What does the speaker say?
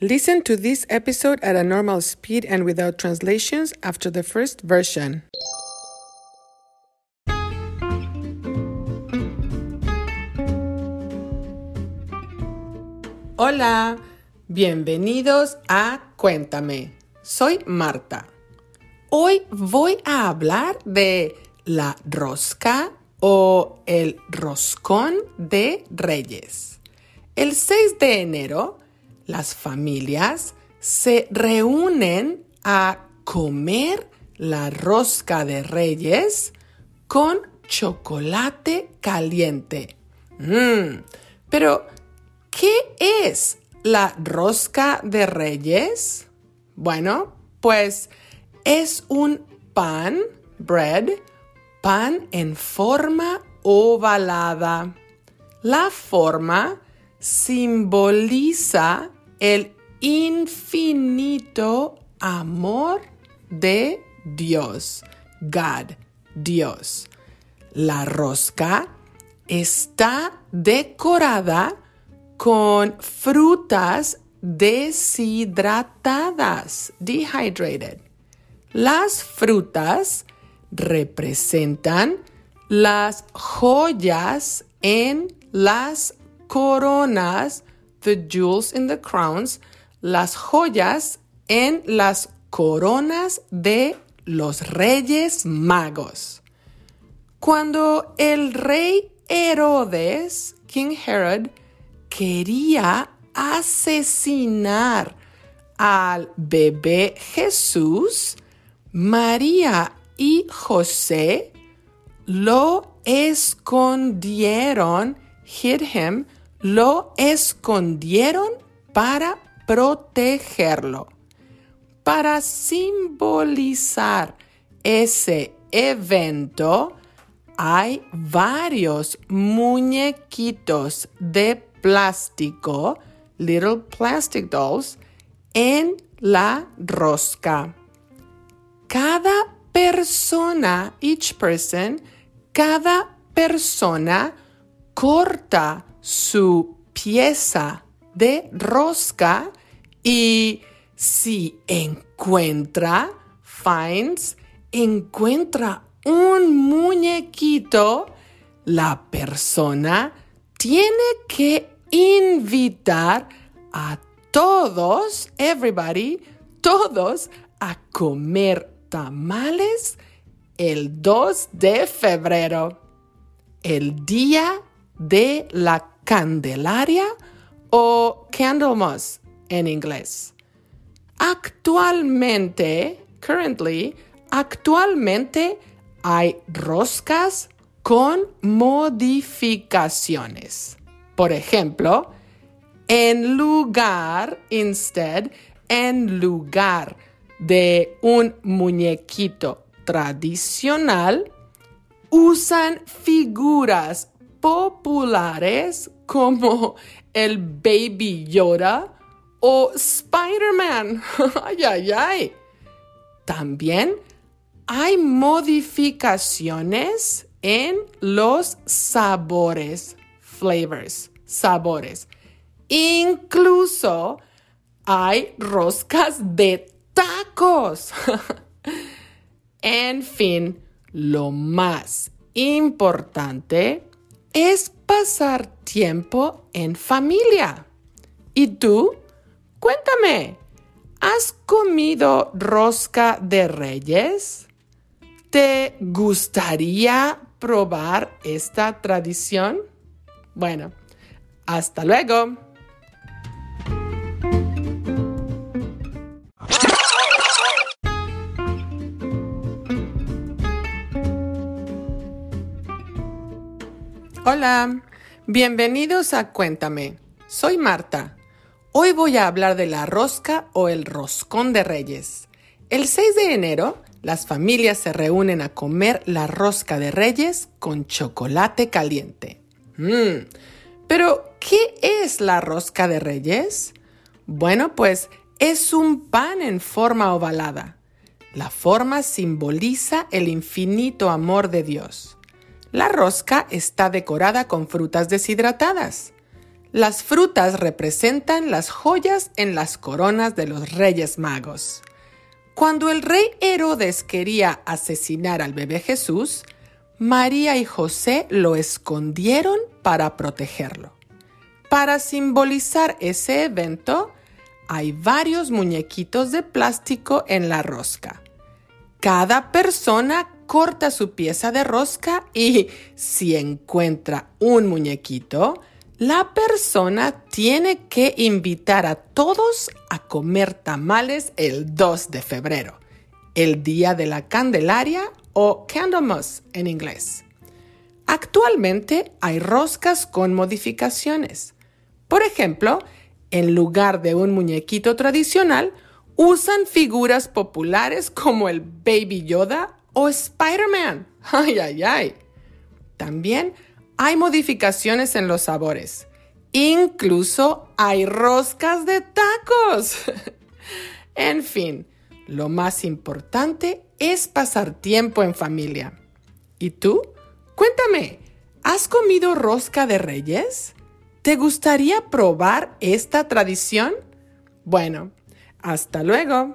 Listen to this episode at a normal speed and without translations after the first version. Hola, bienvenidos a Cuéntame. Soy Marta. Hoy voy a hablar de la rosca o el roscón de reyes. El 6 de enero, las familias se reúnen a comer la rosca de reyes con chocolate caliente. Mm, pero, ¿qué es la rosca de reyes? Bueno, pues es un pan, bread, pan en forma ovalada. La forma simboliza el infinito amor de Dios, God, Dios. La rosca está decorada con frutas deshidratadas, dehydrated. Las frutas representan las joyas en las coronas, the jewels in the crowns, las joyas en las coronas de los reyes magos. Cuando el rey Herodes, King Herod, quería asesinar al bebé Jesús, María y José lo escondieron, hid him, lo escondieron para protegerlo. Para simbolizar ese evento, hay varios muñequitos de plástico, little plastic dolls, en la rosca. Cada persona, each person, cada persona corta su pieza de rosca y si encuentra, finds, encuentra un muñequito, la persona tiene que invitar a todos, everybody, todos a comer tamales el 2 de febrero, el día de la Candelaria o Candlemas en inglés. Actualmente, currently, actualmente hay roscas con modificaciones. Por ejemplo, en lugar, instead, en lugar de un muñequito tradicional, usan figuras populares como el Baby Yoda o Spider-Man. ay, ay, ay. También hay modificaciones en los sabores, flavors, sabores. Incluso hay roscas de tacos. en fin, lo más importante es pasar tiempo en familia. ¿Y tú? Cuéntame, ¿has comido rosca de reyes? ¿Te gustaría probar esta tradición? Bueno, hasta luego. Hola, bienvenidos a Cuéntame. Soy Marta. Hoy voy a hablar de la rosca o el roscón de reyes. El 6 de enero, las familias se reúnen a comer la rosca de reyes con chocolate caliente. Mmm, pero ¿qué es la rosca de reyes? Bueno, pues es un pan en forma ovalada. La forma simboliza el infinito amor de Dios. La rosca está decorada con frutas deshidratadas. Las frutas representan las joyas en las coronas de los reyes magos. Cuando el rey Herodes quería asesinar al bebé Jesús, María y José lo escondieron para protegerlo. Para simbolizar ese evento, hay varios muñequitos de plástico en la rosca. Cada persona corta su pieza de rosca y si encuentra un muñequito, la persona tiene que invitar a todos a comer tamales el 2 de febrero, el día de la Candelaria o Candlemas en inglés. Actualmente hay roscas con modificaciones. Por ejemplo, en lugar de un muñequito tradicional, usan figuras populares como el Baby Yoda o Spider-Man. Ay, ay, ay. También hay modificaciones en los sabores. Incluso hay roscas de tacos. en fin, lo más importante es pasar tiempo en familia. ¿Y tú? Cuéntame, ¿has comido rosca de reyes? ¿Te gustaría probar esta tradición? Bueno, hasta luego.